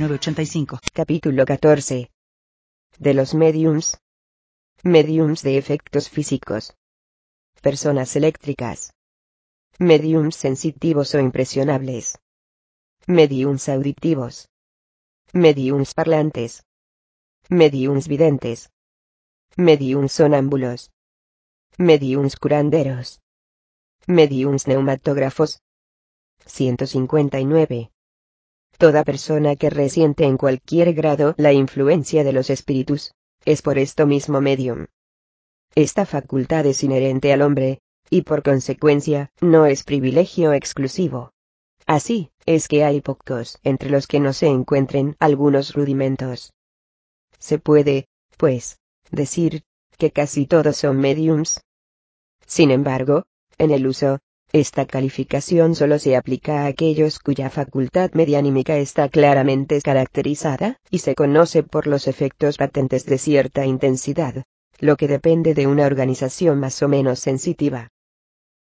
906985. Capítulo 14. De los mediums. Mediums de efectos físicos. Personas eléctricas. Mediums sensitivos o impresionables. Mediums auditivos. Mediums parlantes. Mediums videntes. Mediums sonámbulos. Mediums curanderos. Mediums neumatógrafos. 159. Toda persona que resiente en cualquier grado la influencia de los espíritus, es por esto mismo medium. Esta facultad es inherente al hombre, y por consecuencia, no es privilegio exclusivo. Así, es que hay pocos entre los que no se encuentren algunos rudimentos. Se puede, pues, decir, que casi todos son mediums. Sin embargo, en el uso, esta calificación solo se aplica a aquellos cuya facultad medianímica está claramente caracterizada, y se conoce por los efectos patentes de cierta intensidad, lo que depende de una organización más o menos sensitiva.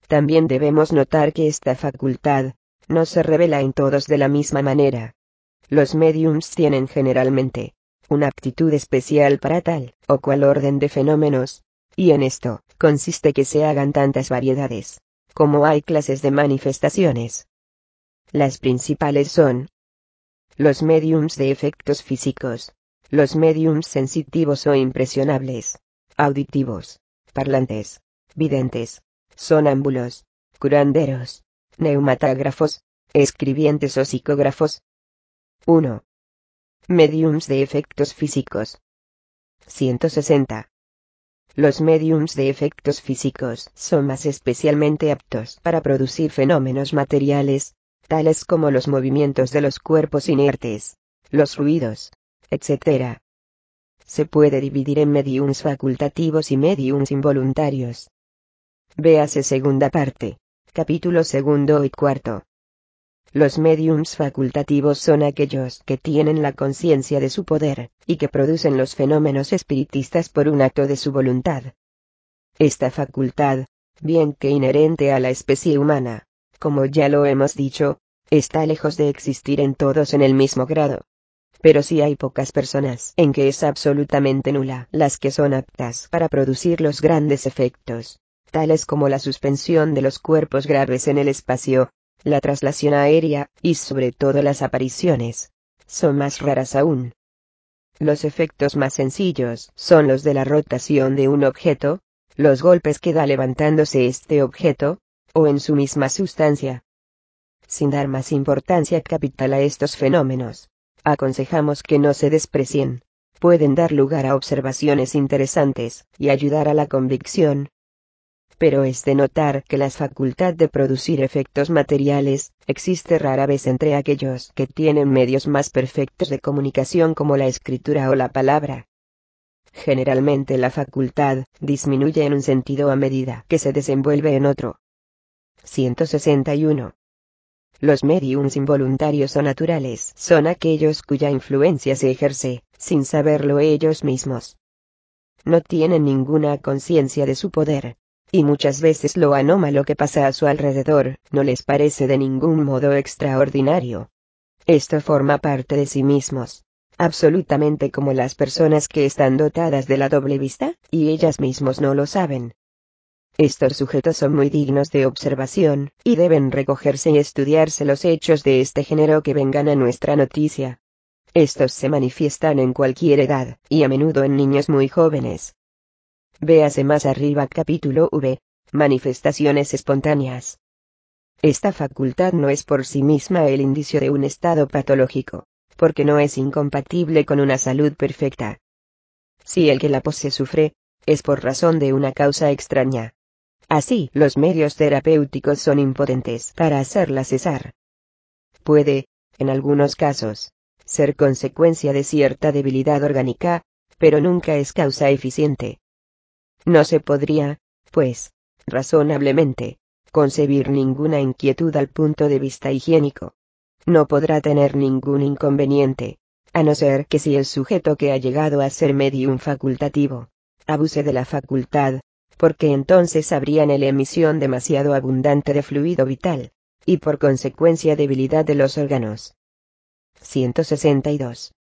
También debemos notar que esta facultad, no se revela en todos de la misma manera. Los mediums tienen generalmente, una aptitud especial para tal, o cual orden de fenómenos, y en esto, consiste que se hagan tantas variedades como hay clases de manifestaciones. Las principales son los mediums de efectos físicos, los mediums sensitivos o impresionables, auditivos, parlantes, videntes, sonámbulos, curanderos, neumatógrafos, escribientes o psicógrafos. 1. Mediums de efectos físicos. 160. Los mediums de efectos físicos son más especialmente aptos para producir fenómenos materiales, tales como los movimientos de los cuerpos inertes, los ruidos, etc. Se puede dividir en mediums facultativos y mediums involuntarios. Véase segunda parte, capítulo segundo y cuarto. Los mediums facultativos son aquellos que tienen la conciencia de su poder, y que producen los fenómenos espiritistas por un acto de su voluntad. Esta facultad, bien que inherente a la especie humana, como ya lo hemos dicho, está lejos de existir en todos en el mismo grado. Pero sí hay pocas personas en que es absolutamente nula las que son aptas para producir los grandes efectos, tales como la suspensión de los cuerpos graves en el espacio, la traslación aérea, y sobre todo las apariciones, son más raras aún. Los efectos más sencillos son los de la rotación de un objeto, los golpes que da levantándose este objeto, o en su misma sustancia. Sin dar más importancia capital a estos fenómenos, aconsejamos que no se desprecien. Pueden dar lugar a observaciones interesantes, y ayudar a la convicción, pero es de notar que la facultad de producir efectos materiales, existe rara vez entre aquellos que tienen medios más perfectos de comunicación como la escritura o la palabra. Generalmente la facultad disminuye en un sentido a medida que se desenvuelve en otro. 161. Los mediums involuntarios o naturales son aquellos cuya influencia se ejerce, sin saberlo ellos mismos. No tienen ninguna conciencia de su poder, y muchas veces lo anómalo que pasa a su alrededor no les parece de ningún modo extraordinario. Esto forma parte de sí mismos, absolutamente como las personas que están dotadas de la doble vista, y ellas mismos no lo saben. Estos sujetos son muy dignos de observación, y deben recogerse y estudiarse los hechos de este género que vengan a nuestra noticia. Estos se manifiestan en cualquier edad, y a menudo en niños muy jóvenes. Véase más arriba capítulo V. Manifestaciones espontáneas. Esta facultad no es por sí misma el indicio de un estado patológico, porque no es incompatible con una salud perfecta. Si el que la posee sufre, es por razón de una causa extraña. Así, los medios terapéuticos son impotentes para hacerla cesar. Puede, en algunos casos, ser consecuencia de cierta debilidad orgánica, pero nunca es causa eficiente. No se podría, pues, razonablemente, concebir ninguna inquietud al punto de vista higiénico. No podrá tener ningún inconveniente, a no ser que si el sujeto que ha llegado a ser medium facultativo, abuse de la facultad, porque entonces habría en la emisión demasiado abundante de fluido vital, y por consecuencia debilidad de los órganos. 162.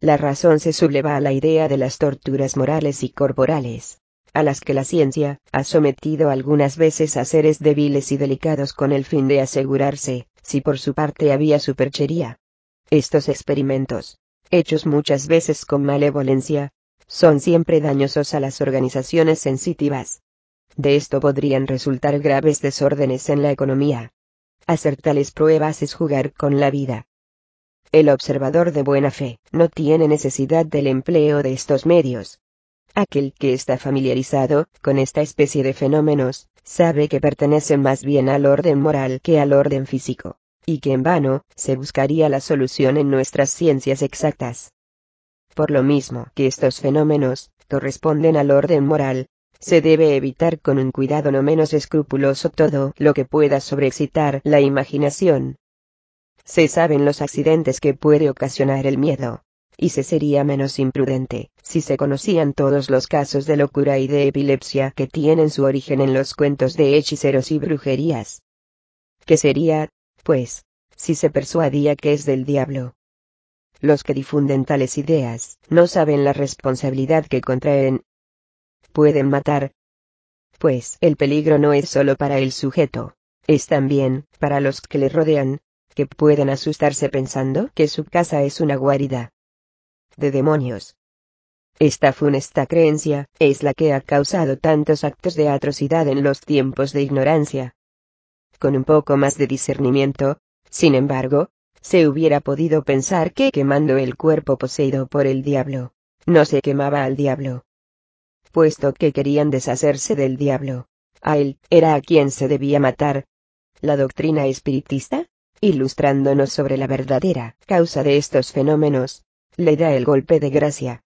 La razón se subleva a la idea de las torturas morales y corporales, a las que la ciencia ha sometido algunas veces a seres débiles y delicados con el fin de asegurarse, si por su parte había superchería. Estos experimentos, hechos muchas veces con malevolencia, son siempre dañosos a las organizaciones sensitivas. De esto podrían resultar graves desórdenes en la economía. Hacer tales pruebas es jugar con la vida. El observador de buena fe no tiene necesidad del empleo de estos medios. Aquel que está familiarizado con esta especie de fenómenos, sabe que pertenecen más bien al orden moral que al orden físico, y que en vano se buscaría la solución en nuestras ciencias exactas. Por lo mismo que estos fenómenos corresponden al orden moral, se debe evitar con un cuidado no menos escrupuloso todo lo que pueda sobreexcitar la imaginación. Se saben los accidentes que puede ocasionar el miedo, y se sería menos imprudente si se conocían todos los casos de locura y de epilepsia que tienen su origen en los cuentos de hechiceros y brujerías. ¿Qué sería, pues, si se persuadía que es del diablo? Los que difunden tales ideas no saben la responsabilidad que contraen. Pueden matar. Pues el peligro no es solo para el sujeto, es también para los que le rodean, que pueden asustarse pensando que su casa es una guarida de demonios. Esta funesta creencia es la que ha causado tantos actos de atrocidad en los tiempos de ignorancia. Con un poco más de discernimiento, sin embargo, se hubiera podido pensar que quemando el cuerpo poseído por el diablo, no se quemaba al diablo. Puesto que querían deshacerse del diablo, a él era a quien se debía matar. La doctrina espiritista, ilustrándonos sobre la verdadera causa de estos fenómenos, le da el golpe de gracia.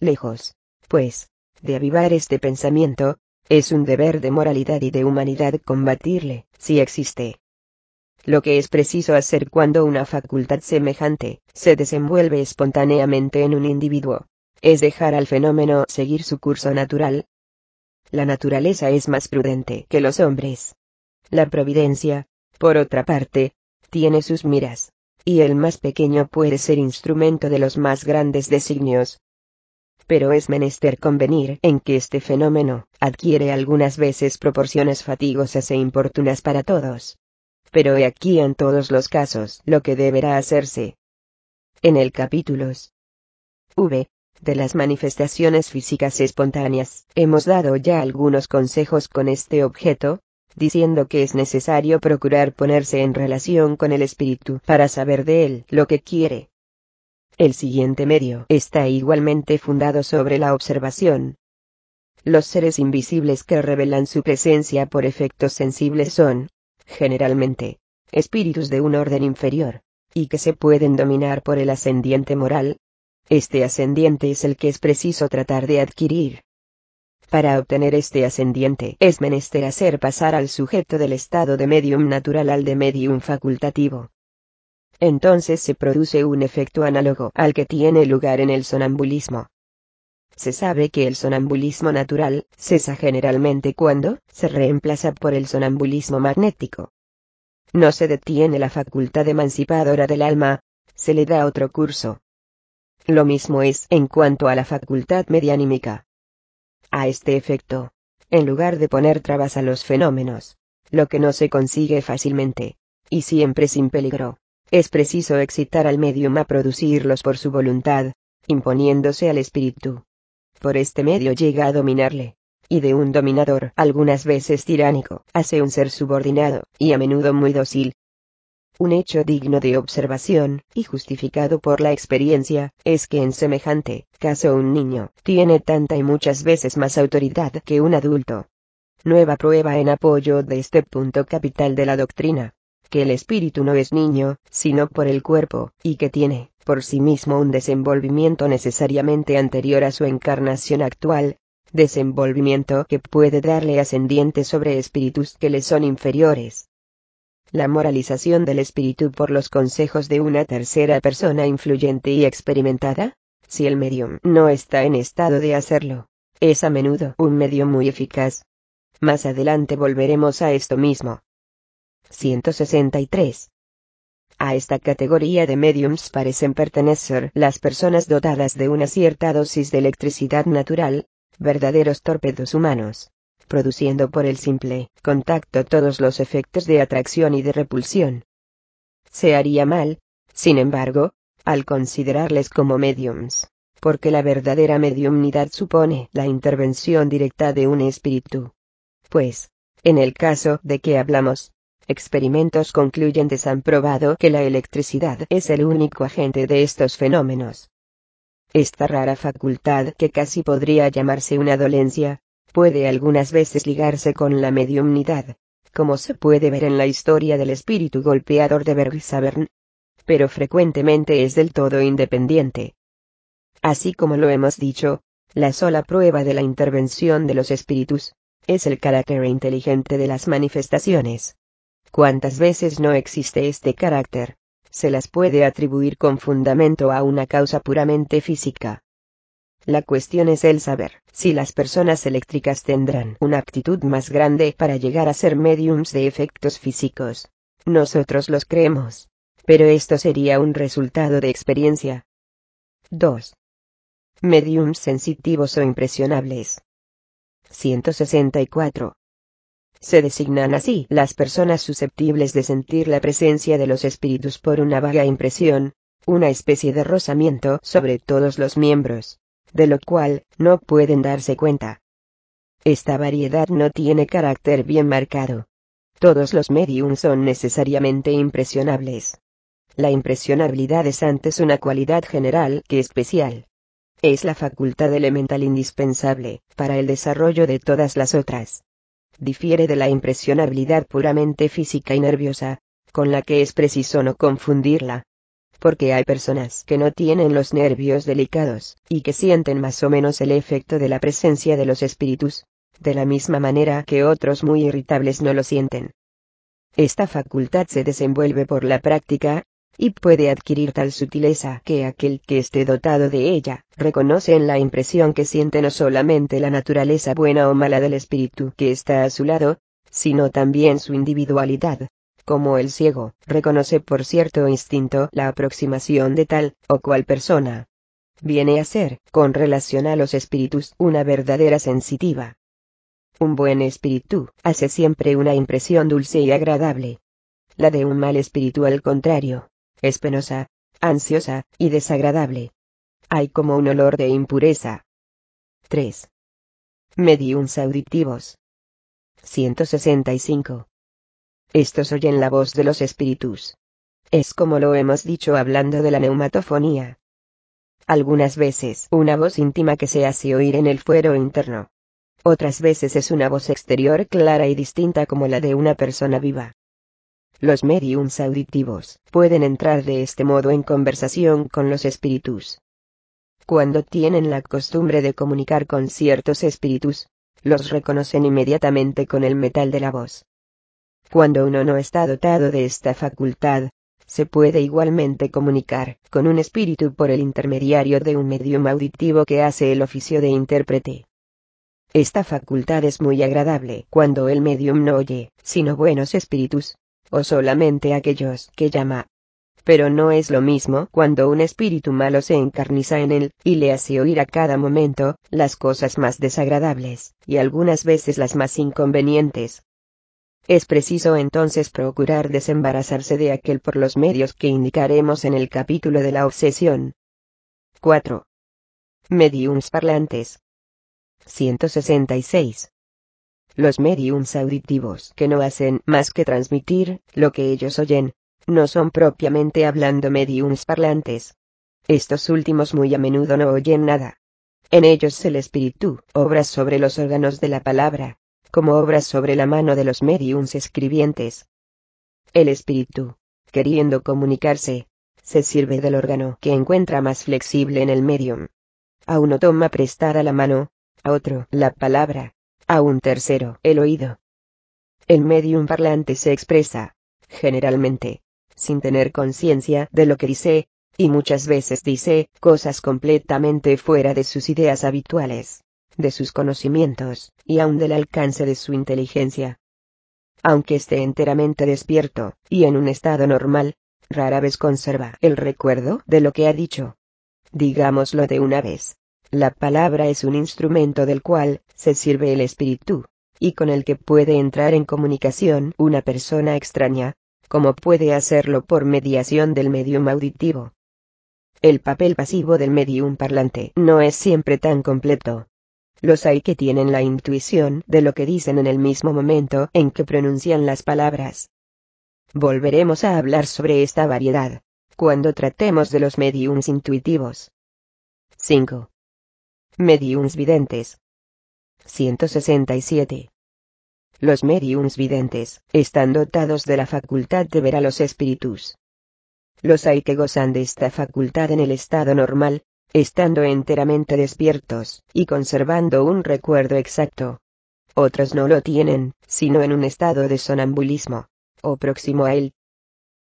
Lejos, pues, de avivar este pensamiento, es un deber de moralidad y de humanidad combatirle, si existe. Lo que es preciso hacer cuando una facultad semejante se desenvuelve espontáneamente en un individuo, es dejar al fenómeno seguir su curso natural. La naturaleza es más prudente que los hombres. La providencia, por otra parte, tiene sus miras, y el más pequeño puede ser instrumento de los más grandes designios. Pero es menester convenir en que este fenómeno adquiere algunas veces proporciones fatigosas e importunas para todos. Pero he aquí en todos los casos lo que deberá hacerse. En el capítulo V, de las manifestaciones físicas espontáneas, hemos dado ya algunos consejos con este objeto, diciendo que es necesario procurar ponerse en relación con el espíritu para saber de él lo que quiere. El siguiente medio está igualmente fundado sobre la observación. Los seres invisibles que revelan su presencia por efectos sensibles son, generalmente, espíritus de un orden inferior, y que se pueden dominar por el ascendiente moral. Este ascendiente es el que es preciso tratar de adquirir. Para obtener este ascendiente es menester hacer pasar al sujeto del estado de medium natural al de medium facultativo. Entonces se produce un efecto análogo al que tiene lugar en el sonambulismo. Se sabe que el sonambulismo natural cesa generalmente cuando se reemplaza por el sonambulismo magnético. No se detiene la facultad emancipadora del alma, se le da otro curso. Lo mismo es en cuanto a la facultad medianímica a este efecto, en lugar de poner trabas a los fenómenos, lo que no se consigue fácilmente, y siempre sin peligro, es preciso excitar al medium a producirlos por su voluntad, imponiéndose al espíritu. Por este medio llega a dominarle, y de un dominador, algunas veces tiránico, hace un ser subordinado, y a menudo muy dócil, un hecho digno de observación, y justificado por la experiencia, es que en semejante caso un niño tiene tanta y muchas veces más autoridad que un adulto. Nueva prueba en apoyo de este punto capital de la doctrina, que el espíritu no es niño, sino por el cuerpo, y que tiene, por sí mismo un desenvolvimiento necesariamente anterior a su encarnación actual, desenvolvimiento que puede darle ascendiente sobre espíritus que le son inferiores. La moralización del espíritu por los consejos de una tercera persona influyente y experimentada, si el medium no está en estado de hacerlo, es a menudo un medio muy eficaz. Más adelante volveremos a esto mismo. 163. A esta categoría de mediums parecen pertenecer las personas dotadas de una cierta dosis de electricidad natural, verdaderos torpedos humanos, produciendo por el simple contacto todos los efectos de atracción y de repulsión. Se haría mal, sin embargo, al considerarles como mediums, porque la verdadera mediumnidad supone la intervención directa de un espíritu. Pues, en el caso de que hablamos, experimentos concluyentes han probado que la electricidad es el único agente de estos fenómenos. Esta rara facultad que casi podría llamarse una dolencia, puede algunas veces ligarse con la mediumnidad, como se puede ver en la historia del espíritu golpeador de Bergsabern. Pero frecuentemente es del todo independiente. Así como lo hemos dicho, la sola prueba de la intervención de los espíritus, es el carácter inteligente de las manifestaciones. ¿Cuántas veces no existe este carácter? se las puede atribuir con fundamento a una causa puramente física. La cuestión es el saber si las personas eléctricas tendrán una aptitud más grande para llegar a ser mediums de efectos físicos. Nosotros los creemos. Pero esto sería un resultado de experiencia. 2. Mediums sensitivos o impresionables. 164. Se designan así las personas susceptibles de sentir la presencia de los espíritus por una vaga impresión, una especie de rozamiento sobre todos los miembros, de lo cual no pueden darse cuenta. Esta variedad no tiene carácter bien marcado. Todos los mediums son necesariamente impresionables. La impresionabilidad es antes una cualidad general que especial. Es la facultad elemental indispensable para el desarrollo de todas las otras difiere de la impresionabilidad puramente física y nerviosa, con la que es preciso no confundirla. Porque hay personas que no tienen los nervios delicados, y que sienten más o menos el efecto de la presencia de los espíritus, de la misma manera que otros muy irritables no lo sienten. Esta facultad se desenvuelve por la práctica, y puede adquirir tal sutileza que aquel que esté dotado de ella, reconoce en la impresión que siente no solamente la naturaleza buena o mala del espíritu que está a su lado, sino también su individualidad. Como el ciego, reconoce por cierto instinto la aproximación de tal o cual persona. Viene a ser, con relación a los espíritus, una verdadera sensitiva. Un buen espíritu hace siempre una impresión dulce y agradable. La de un mal espíritu al contrario, es penosa, ansiosa, y desagradable. Hay como un olor de impureza. 3. Mediums auditivos. 165. Estos oyen la voz de los espíritus. Es como lo hemos dicho hablando de la neumatofonía. Algunas veces una voz íntima que se hace oír en el fuero interno. Otras veces es una voz exterior clara y distinta como la de una persona viva. Los mediums auditivos pueden entrar de este modo en conversación con los espíritus. Cuando tienen la costumbre de comunicar con ciertos espíritus, los reconocen inmediatamente con el metal de la voz. Cuando uno no está dotado de esta facultad, se puede igualmente comunicar con un espíritu por el intermediario de un medium auditivo que hace el oficio de intérprete. Esta facultad es muy agradable cuando el medium no oye, sino buenos espíritus, o solamente aquellos que llama. Pero no es lo mismo cuando un espíritu malo se encarniza en él, y le hace oír a cada momento, las cosas más desagradables, y algunas veces las más inconvenientes. Es preciso entonces procurar desembarazarse de aquel por los medios que indicaremos en el capítulo de la obsesión. 4. Mediums parlantes. 166 los mediums auditivos que no hacen más que transmitir lo que ellos oyen, no son propiamente hablando mediums parlantes. Estos últimos muy a menudo no oyen nada. En ellos el espíritu obra sobre los órganos de la palabra, como obra sobre la mano de los mediums escribientes. El espíritu, queriendo comunicarse, se sirve del órgano que encuentra más flexible en el medium. A uno toma prestada la mano, a otro la palabra, a un tercero el oído. El medium parlante se expresa, generalmente, sin tener conciencia de lo que dice, y muchas veces dice cosas completamente fuera de sus ideas habituales, de sus conocimientos, y aun del alcance de su inteligencia. Aunque esté enteramente despierto, y en un estado normal, rara vez conserva el recuerdo de lo que ha dicho. Digámoslo de una vez. La palabra es un instrumento del cual se sirve el espíritu, y con el que puede entrar en comunicación una persona extraña, como puede hacerlo por mediación del medium auditivo. El papel pasivo del medium parlante no es siempre tan completo. Los hay que tienen la intuición de lo que dicen en el mismo momento en que pronuncian las palabras. Volveremos a hablar sobre esta variedad, cuando tratemos de los mediums intuitivos. 5. Mediums videntes. 167. Los mediums videntes están dotados de la facultad de ver a los espíritus. Los hay que gozan de esta facultad en el estado normal, estando enteramente despiertos, y conservando un recuerdo exacto. Otros no lo tienen, sino en un estado de sonambulismo, o próximo a él.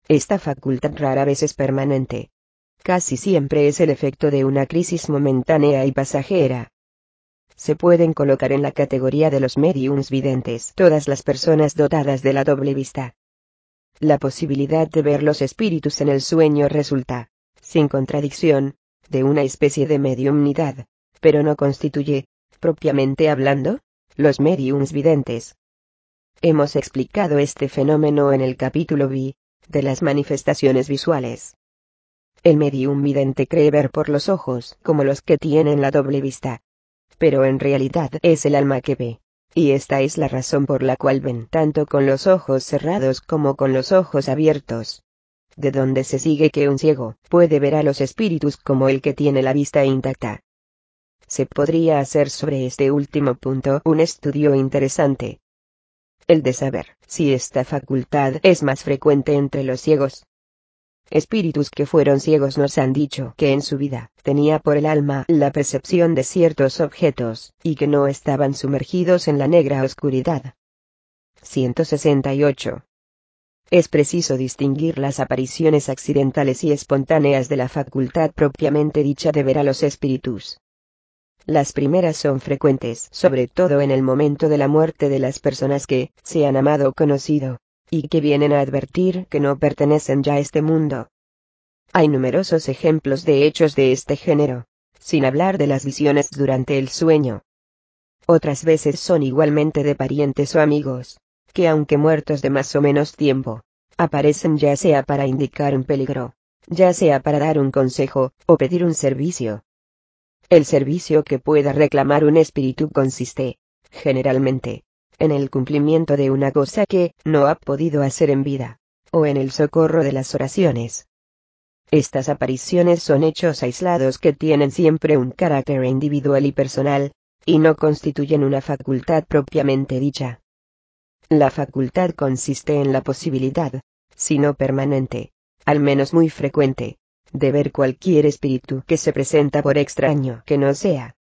Esta facultad rara vez es permanente. Casi siempre es el efecto de una crisis momentánea y pasajera. Se pueden colocar en la categoría de los mediums videntes todas las personas dotadas de la doble vista. La posibilidad de ver los espíritus en el sueño resulta, sin contradicción, de una especie de mediumnidad, pero no constituye, propiamente hablando, los mediums videntes. Hemos explicado este fenómeno en el capítulo B, de las manifestaciones visuales. El medium vidente cree ver por los ojos como los que tienen la doble vista. Pero en realidad es el alma que ve. Y esta es la razón por la cual ven tanto con los ojos cerrados como con los ojos abiertos de donde se sigue que un ciego puede ver a los espíritus como el que tiene la vista intacta. Se podría hacer sobre este último punto un estudio interesante. El de saber si esta facultad es más frecuente entre los ciegos. Espíritus que fueron ciegos nos han dicho que en su vida tenía por el alma la percepción de ciertos objetos, y que no estaban sumergidos en la negra oscuridad. 168. Es preciso distinguir las apariciones accidentales y espontáneas de la facultad propiamente dicha de ver a los espíritus. Las primeras son frecuentes, sobre todo en el momento de la muerte de las personas que se han amado o conocido, y que vienen a advertir que no pertenecen ya a este mundo. Hay numerosos ejemplos de hechos de este género, sin hablar de las visiones durante el sueño. Otras veces son igualmente de parientes o amigos, que aunque muertos de más o menos tiempo, aparecen ya sea para indicar un peligro, ya sea para dar un consejo, o pedir un servicio. El servicio que pueda reclamar un espíritu consiste, generalmente, en el cumplimiento de una cosa que no ha podido hacer en vida, o en el socorro de las oraciones. Estas apariciones son hechos aislados que tienen siempre un carácter individual y personal, y no constituyen una facultad propiamente dicha. La facultad consiste en la posibilidad, si no permanente, al menos muy frecuente, de ver cualquier espíritu que se presenta por extraño que no sea.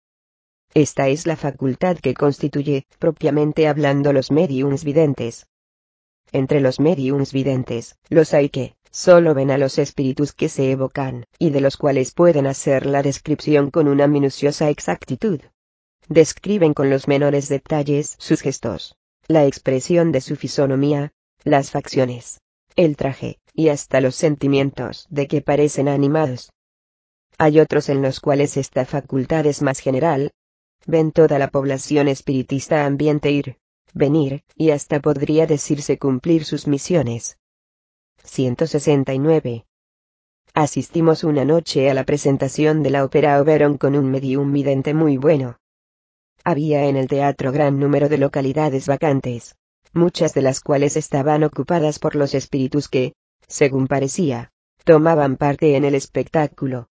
Esta es la facultad que constituye, propiamente hablando, los mediums videntes. Entre los mediums videntes, los hay que, solo ven a los espíritus que se evocan, y de los cuales pueden hacer la descripción con una minuciosa exactitud. Describen con los menores detalles sus gestos, la expresión de su fisonomía, las facciones, el traje, y hasta los sentimientos de que parecen animados. Hay otros en los cuales esta facultad es más general. Ven toda la población espiritista ambiente ir, venir, y hasta podría decirse cumplir sus misiones. 169. Asistimos una noche a la presentación de la ópera Oberon con un medium vidente muy bueno. Había en el teatro gran número de localidades vacantes, muchas de las cuales estaban ocupadas por los espíritus que, según parecía, tomaban parte en el espectáculo.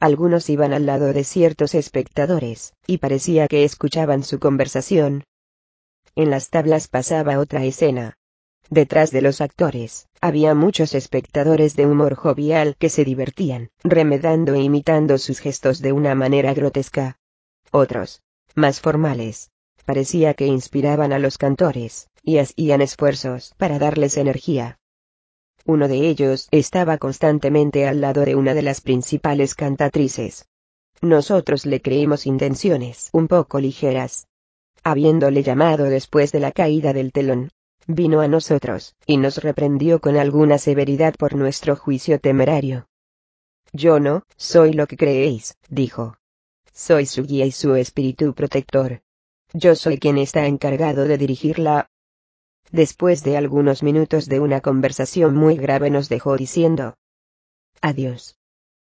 Algunos iban al lado de ciertos espectadores, y parecía que escuchaban su conversación. En las tablas pasaba otra escena. Detrás de los actores, había muchos espectadores de humor jovial que se divertían, remedando e imitando sus gestos de una manera grotesca. Otros, más formales, parecía que inspiraban a los cantores, y hacían esfuerzos para darles energía. Uno de ellos estaba constantemente al lado de una de las principales cantatrices. Nosotros le creímos intenciones un poco ligeras. Habiéndole llamado después de la caída del telón, vino a nosotros, y nos reprendió con alguna severidad por nuestro juicio temerario. Yo no, soy lo que creéis, dijo. Soy su guía y su espíritu protector. Yo soy quien está encargado de dirigirla. Después de algunos minutos de una conversación muy grave nos dejó diciendo. Adiós.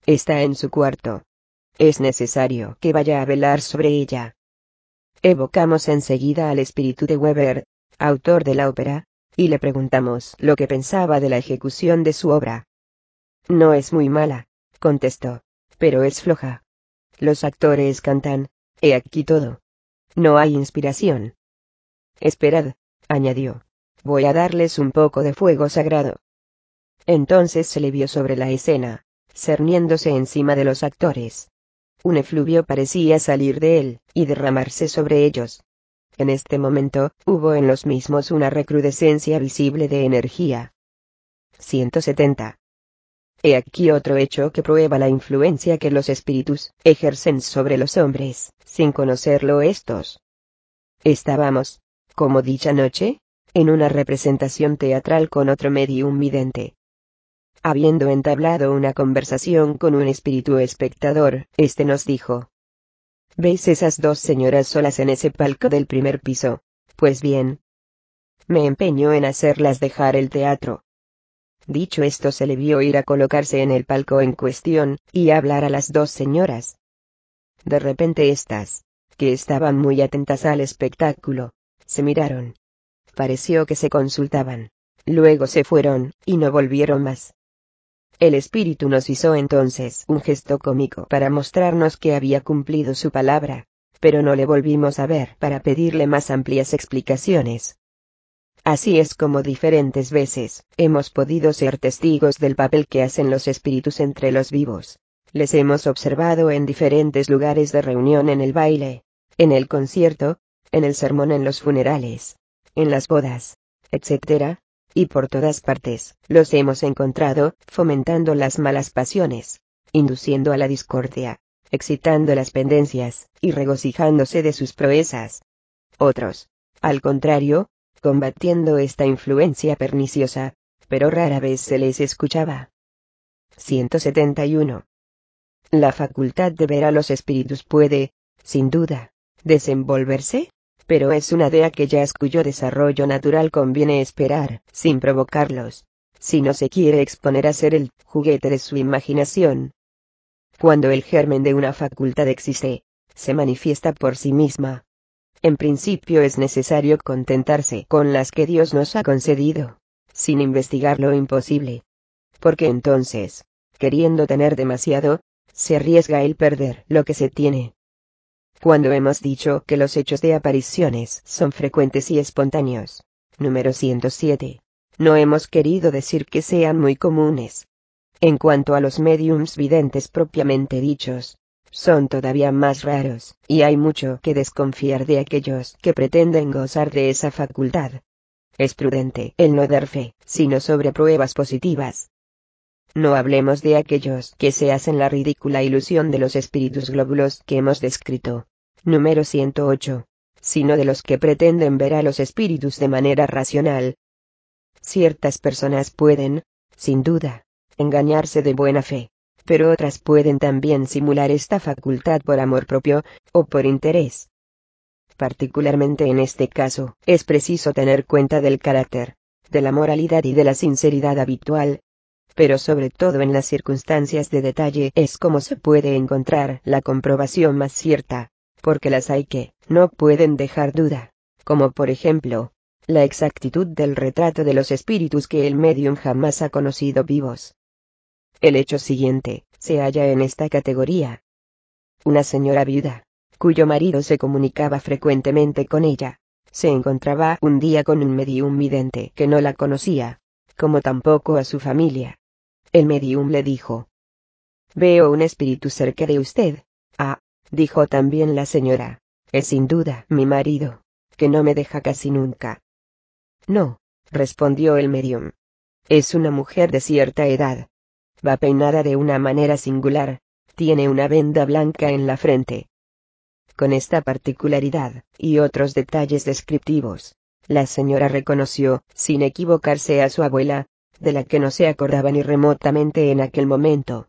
Está en su cuarto. Es necesario que vaya a velar sobre ella. Evocamos enseguida al espíritu de Weber, autor de la ópera, y le preguntamos lo que pensaba de la ejecución de su obra. No es muy mala, contestó, pero es floja. Los actores cantan, he aquí todo. No hay inspiración. Esperad, añadió. Voy a darles un poco de fuego sagrado. Entonces se le vio sobre la escena, cerniéndose encima de los actores. Un efluvio parecía salir de él, y derramarse sobre ellos. En este momento, hubo en los mismos una recrudescencia visible de energía. 170. He aquí otro hecho que prueba la influencia que los espíritus ejercen sobre los hombres, sin conocerlo estos. Estábamos, como dicha noche, en una representación teatral con otro medium vidente. Habiendo entablado una conversación con un espíritu espectador, este nos dijo, ¿Veis esas dos señoras solas en ese palco del primer piso? Pues bien. Me empeño en hacerlas dejar el teatro. Dicho esto se le vio ir a colocarse en el palco en cuestión, y hablar a las dos señoras. De repente estas, que estaban muy atentas al espectáculo, se miraron. Pareció que se consultaban. Luego se fueron, y no volvieron más. El espíritu nos hizo entonces un gesto cómico para mostrarnos que había cumplido su palabra, pero no le volvimos a ver para pedirle más amplias explicaciones. Así es como diferentes veces hemos podido ser testigos del papel que hacen los espíritus entre los vivos. Les hemos observado en diferentes lugares de reunión en el baile, en el concierto, en el sermón en los funerales, en las bodas, etc., y por todas partes, los hemos encontrado, fomentando las malas pasiones, induciendo a la discordia, excitando las pendencias, y regocijándose de sus proezas. Otros, al contrario, combatiendo esta influencia perniciosa, pero rara vez se les escuchaba. 171. La facultad de ver a los espíritus puede, sin duda, desenvolverse, pero es una de aquellas cuyo desarrollo natural conviene esperar, sin provocarlos, si no se quiere exponer a ser el juguete de su imaginación. Cuando el germen de una facultad existe, se manifiesta por sí misma. En principio es necesario contentarse con las que Dios nos ha concedido, sin investigar lo imposible. Porque entonces, queriendo tener demasiado, se arriesga el perder lo que se tiene. Cuando hemos dicho que los hechos de apariciones son frecuentes y espontáneos. Número 107. No hemos querido decir que sean muy comunes. En cuanto a los mediums videntes propiamente dichos, son todavía más raros, y hay mucho que desconfiar de aquellos que pretenden gozar de esa facultad. Es prudente el no dar fe, sino sobre pruebas positivas. No hablemos de aquellos que se hacen la ridícula ilusión de los espíritus glóbulos que hemos descrito número 108, sino de los que pretenden ver a los espíritus de manera racional. Ciertas personas pueden, sin duda, engañarse de buena fe, pero otras pueden también simular esta facultad por amor propio, o por interés. Particularmente en este caso, es preciso tener cuenta del carácter, de la moralidad y de la sinceridad habitual, pero sobre todo en las circunstancias de detalle es como se puede encontrar la comprobación más cierta porque las hay que, no pueden dejar duda, como por ejemplo, la exactitud del retrato de los espíritus que el medium jamás ha conocido vivos. El hecho siguiente, se halla en esta categoría. Una señora viuda, cuyo marido se comunicaba frecuentemente con ella, se encontraba un día con un medium vidente que no la conocía, como tampoco a su familia. El medium le dijo, Veo un espíritu cerca de usted. Ah, dijo también la señora, es sin duda mi marido, que no me deja casi nunca. No, respondió el medium. Es una mujer de cierta edad. Va peinada de una manera singular, tiene una venda blanca en la frente. Con esta particularidad, y otros detalles descriptivos, la señora reconoció, sin equivocarse a su abuela, de la que no se acordaba ni remotamente en aquel momento.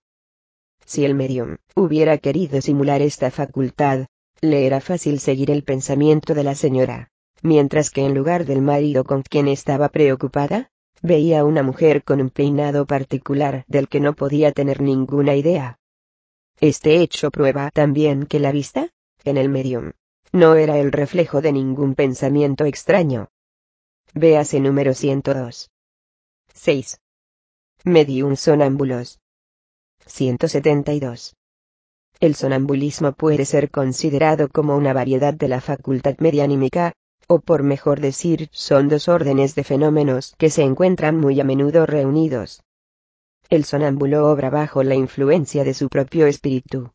Si el medium hubiera querido simular esta facultad, le era fácil seguir el pensamiento de la señora, mientras que en lugar del marido con quien estaba preocupada, veía una mujer con un peinado particular del que no podía tener ninguna idea. Este hecho prueba también que la vista, en el medium, no era el reflejo de ningún pensamiento extraño. Véase número 102. 6. Medium sonámbulos. 172. El sonambulismo puede ser considerado como una variedad de la facultad medianímica, o por mejor decir, son dos órdenes de fenómenos que se encuentran muy a menudo reunidos. El sonámbulo obra bajo la influencia de su propio espíritu.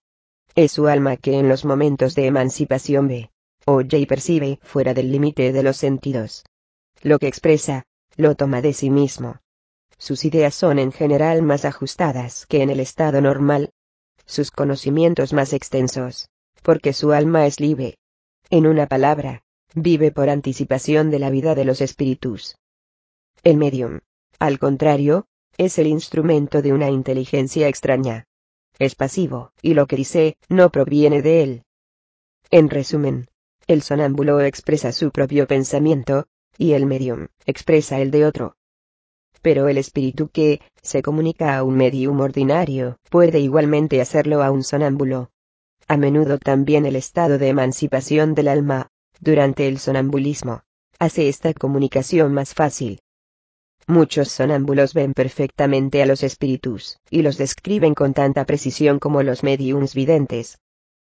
Es su alma que en los momentos de emancipación ve, oye y percibe fuera del límite de los sentidos. Lo que expresa, lo toma de sí mismo. Sus ideas son en general más ajustadas que en el estado normal. Sus conocimientos más extensos. Porque su alma es libre. En una palabra, vive por anticipación de la vida de los espíritus. El medium, al contrario, es el instrumento de una inteligencia extraña. Es pasivo, y lo que dice, no proviene de él. En resumen, el sonámbulo expresa su propio pensamiento, y el medium expresa el de otro. Pero el espíritu que se comunica a un medium ordinario puede igualmente hacerlo a un sonámbulo. A menudo también el estado de emancipación del alma, durante el sonambulismo, hace esta comunicación más fácil. Muchos sonámbulos ven perfectamente a los espíritus, y los describen con tanta precisión como los mediums videntes.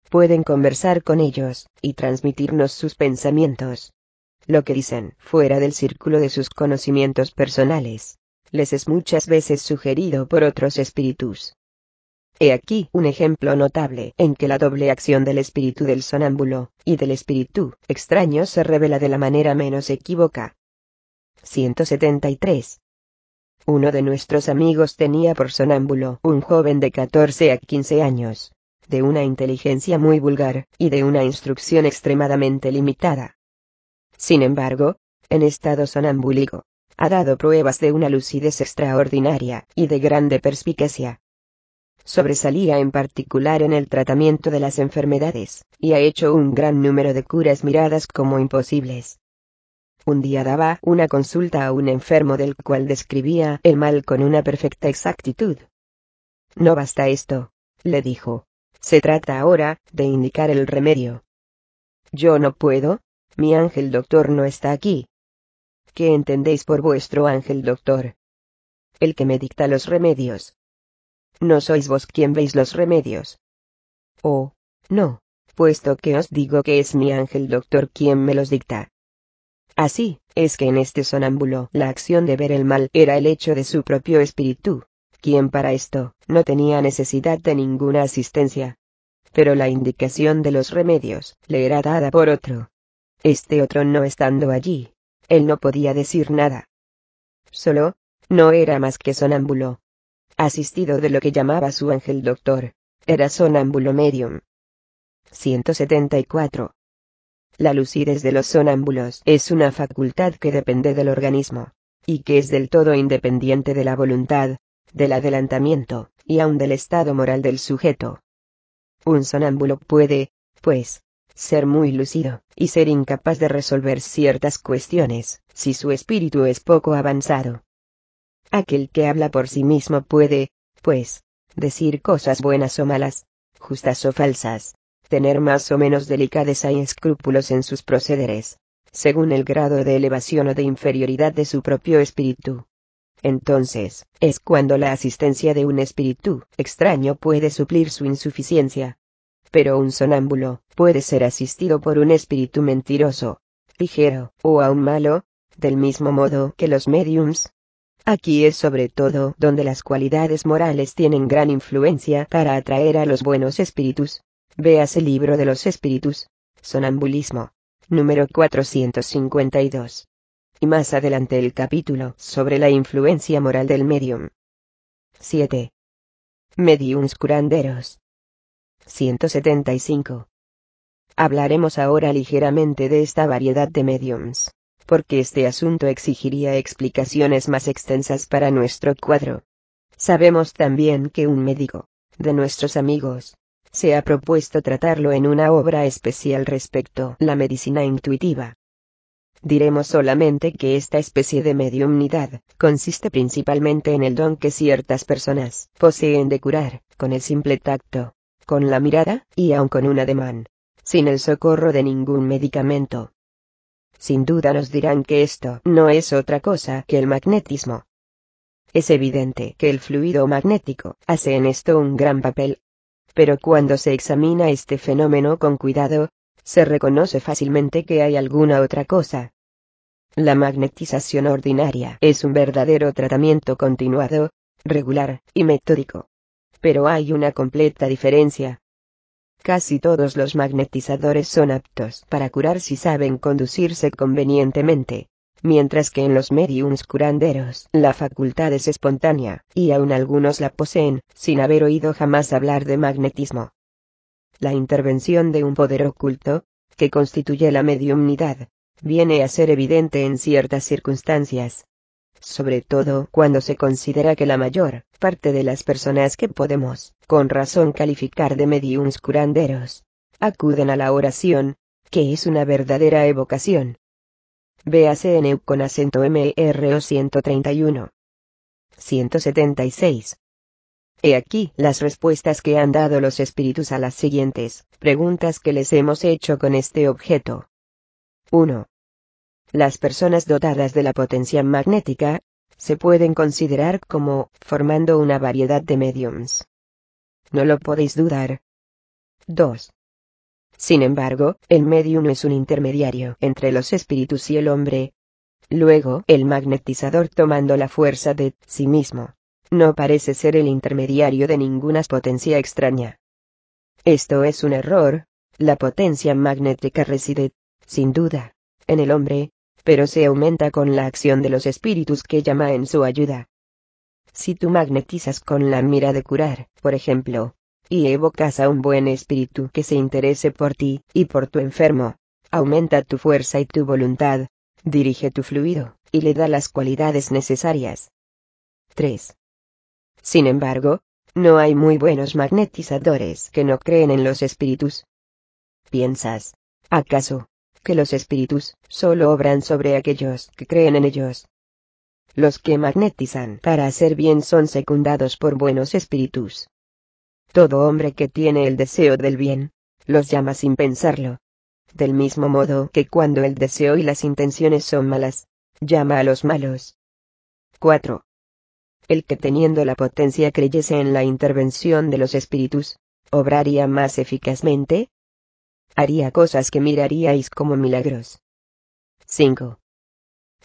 Pueden conversar con ellos, y transmitirnos sus pensamientos. Lo que dicen, fuera del círculo de sus conocimientos personales, les es muchas veces sugerido por otros espíritus. He aquí un ejemplo notable en que la doble acción del espíritu del sonámbulo y del espíritu extraño se revela de la manera menos equívoca. 173. Uno de nuestros amigos tenía por sonámbulo un joven de 14 a 15 años, de una inteligencia muy vulgar y de una instrucción extremadamente limitada. Sin embargo, en estado sonámbulico, ha dado pruebas de una lucidez extraordinaria y de grande perspicacia. Sobresalía en particular en el tratamiento de las enfermedades, y ha hecho un gran número de curas miradas como imposibles. Un día daba una consulta a un enfermo del cual describía el mal con una perfecta exactitud. No basta esto, le dijo. Se trata ahora de indicar el remedio. Yo no puedo, mi ángel doctor no está aquí. ¿Qué entendéis por vuestro ángel doctor? El que me dicta los remedios. No sois vos quien veis los remedios. Oh, no, puesto que os digo que es mi ángel doctor quien me los dicta. Así, es que en este sonámbulo la acción de ver el mal era el hecho de su propio espíritu, quien para esto no tenía necesidad de ninguna asistencia. Pero la indicación de los remedios le era dada por otro. Este otro no estando allí, él no podía decir nada. Solo, no era más que sonámbulo. Asistido de lo que llamaba su ángel doctor, era sonámbulo medium. 174. La lucidez de los sonámbulos es una facultad que depende del organismo, y que es del todo independiente de la voluntad, del adelantamiento, y aun del estado moral del sujeto. Un sonámbulo puede, pues, ser muy lúcido, y ser incapaz de resolver ciertas cuestiones, si su espíritu es poco avanzado. Aquel que habla por sí mismo puede, pues, decir cosas buenas o malas, justas o falsas, tener más o menos delicadeza y escrúpulos en sus procederes, según el grado de elevación o de inferioridad de su propio espíritu. Entonces, es cuando la asistencia de un espíritu extraño puede suplir su insuficiencia. Pero un sonámbulo puede ser asistido por un espíritu mentiroso, ligero, o aún malo, del mismo modo que los mediums. Aquí es sobre todo donde las cualidades morales tienen gran influencia para atraer a los buenos espíritus. Veas el libro de los espíritus. Sonambulismo. Número 452. Y más adelante el capítulo sobre la influencia moral del medium. 7. Mediums curanderos. 175. Hablaremos ahora ligeramente de esta variedad de mediums, porque este asunto exigiría explicaciones más extensas para nuestro cuadro. Sabemos también que un médico, de nuestros amigos, se ha propuesto tratarlo en una obra especial respecto la medicina intuitiva. Diremos solamente que esta especie de mediumnidad consiste principalmente en el don que ciertas personas poseen de curar, con el simple tacto, con la mirada, y aun con un ademán, sin el socorro de ningún medicamento. Sin duda nos dirán que esto no es otra cosa que el magnetismo. Es evidente que el fluido magnético hace en esto un gran papel. Pero cuando se examina este fenómeno con cuidado, se reconoce fácilmente que hay alguna otra cosa. La magnetización ordinaria es un verdadero tratamiento continuado, regular y metódico. Pero hay una completa diferencia. Casi todos los magnetizadores son aptos para curar si saben conducirse convenientemente, mientras que en los mediums curanderos la facultad es espontánea, y aún algunos la poseen, sin haber oído jamás hablar de magnetismo. La intervención de un poder oculto, que constituye la mediumnidad, viene a ser evidente en ciertas circunstancias, sobre todo cuando se considera que la mayor parte de las personas que podemos, con razón calificar de mediums curanderos, acuden a la oración, que es una verdadera evocación. Véase en con acento MRO 131. 176. He aquí las respuestas que han dado los espíritus a las siguientes preguntas que les hemos hecho con este objeto. 1. Las personas dotadas de la potencia magnética, se pueden considerar como formando una variedad de mediums. No lo podéis dudar. 2. Sin embargo, el medium es un intermediario entre los espíritus y el hombre. Luego, el magnetizador tomando la fuerza de sí mismo, no parece ser el intermediario de ninguna potencia extraña. Esto es un error, la potencia magnética reside, sin duda, en el hombre, pero se aumenta con la acción de los espíritus que llama en su ayuda. Si tú magnetizas con la mira de curar, por ejemplo, y evocas a un buen espíritu que se interese por ti y por tu enfermo, aumenta tu fuerza y tu voluntad, dirige tu fluido, y le da las cualidades necesarias. 3. Sin embargo, no hay muy buenos magnetizadores que no creen en los espíritus. ¿Piensas, acaso, que los espíritus solo obran sobre aquellos que creen en ellos. Los que magnetizan para hacer bien son secundados por buenos espíritus. Todo hombre que tiene el deseo del bien, los llama sin pensarlo. Del mismo modo que cuando el deseo y las intenciones son malas, llama a los malos. 4. El que teniendo la potencia creyese en la intervención de los espíritus, obraría más eficazmente, haría cosas que miraríais como milagros. 5.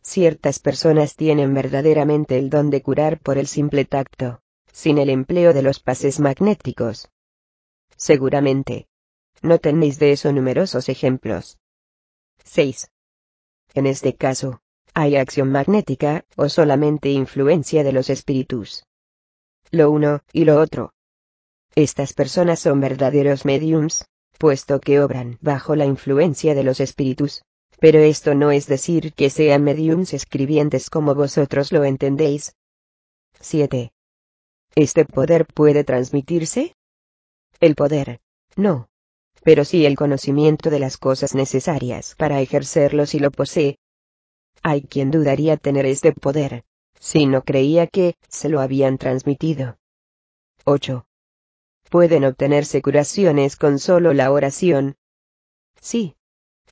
Ciertas personas tienen verdaderamente el don de curar por el simple tacto, sin el empleo de los pases magnéticos. Seguramente. No tenéis de eso numerosos ejemplos. 6. En este caso, ¿hay acción magnética, o solamente influencia de los espíritus? Lo uno, y lo otro. Estas personas son verdaderos mediums, puesto que obran bajo la influencia de los espíritus. Pero esto no es decir que sean mediums escribientes como vosotros lo entendéis. 7. ¿Este poder puede transmitirse? El poder, no. Pero sí el conocimiento de las cosas necesarias para ejercerlo si lo posee. Hay quien dudaría tener este poder, si no creía que se lo habían transmitido. 8. ¿Pueden obtenerse curaciones con solo la oración? Sí.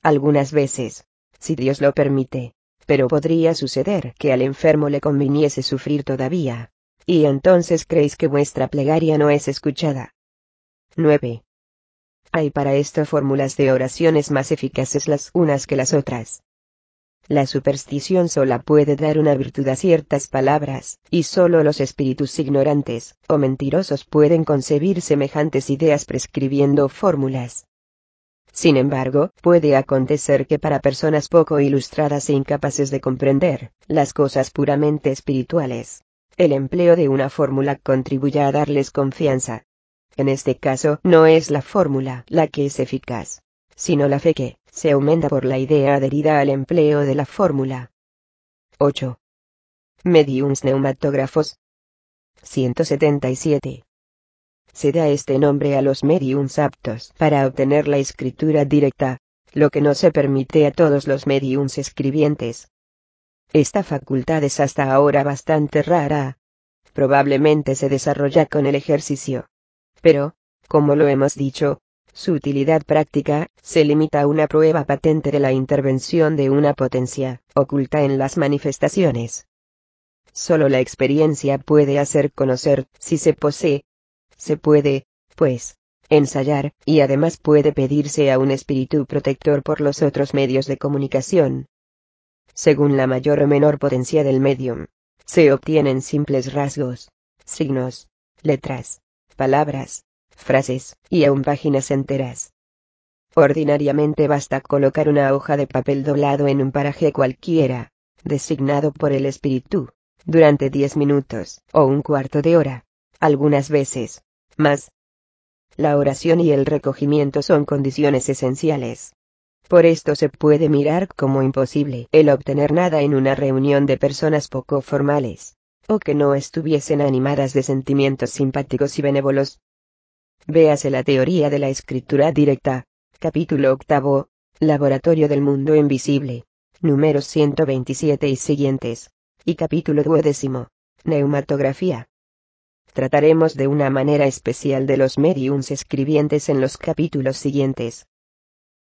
Algunas veces, si Dios lo permite. Pero podría suceder que al enfermo le conviniese sufrir todavía. Y entonces creéis que vuestra plegaria no es escuchada. 9. Hay para esto fórmulas de oraciones más eficaces las unas que las otras, La superstición sola puede dar una virtud a ciertas palabras, y solo los espíritus ignorantes o mentirosos pueden concebir semejantes ideas prescribiendo fórmulas. Sin embargo, puede acontecer que para personas poco ilustradas e incapaces de comprender las cosas puramente espirituales, el empleo de una fórmula contribuya a darles confianza. En este caso, no es la fórmula la que es eficaz, sino la fe que se aumenta por la idea adherida al empleo de la fórmula. 8. Mediums neumatógrafos. 177. Se da este nombre a los mediums aptos para obtener la escritura directa, lo que no se permite a todos los mediums escribientes. Esta facultad es hasta ahora bastante rara. Probablemente se desarrolla con el ejercicio. Pero, como lo hemos dicho, su utilidad práctica se limita a una prueba patente de la intervención de una potencia oculta en las manifestaciones. Solo la experiencia puede hacer conocer si se posee se puede, pues, ensayar, y además puede pedirse a un espíritu protector por los otros medios de comunicación. Según la mayor o menor potencia del medium, se obtienen simples rasgos, signos, letras, palabras, frases, y aún páginas enteras. Ordinariamente basta colocar una hoja de papel doblado en un paraje cualquiera, designado por el espíritu, durante diez minutos, o un cuarto de hora, algunas veces, más. La oración y el recogimiento son condiciones esenciales. Por esto se puede mirar como imposible el obtener nada en una reunión de personas poco formales, o que no estuviesen animadas de sentimientos simpáticos y benévolos. Véase la teoría de la escritura directa, capítulo octavo, Laboratorio del Mundo Invisible, números 127 y siguientes, y capítulo duodécimo, Neumatografía. Trataremos de una manera especial de los mediums escribientes en los capítulos siguientes.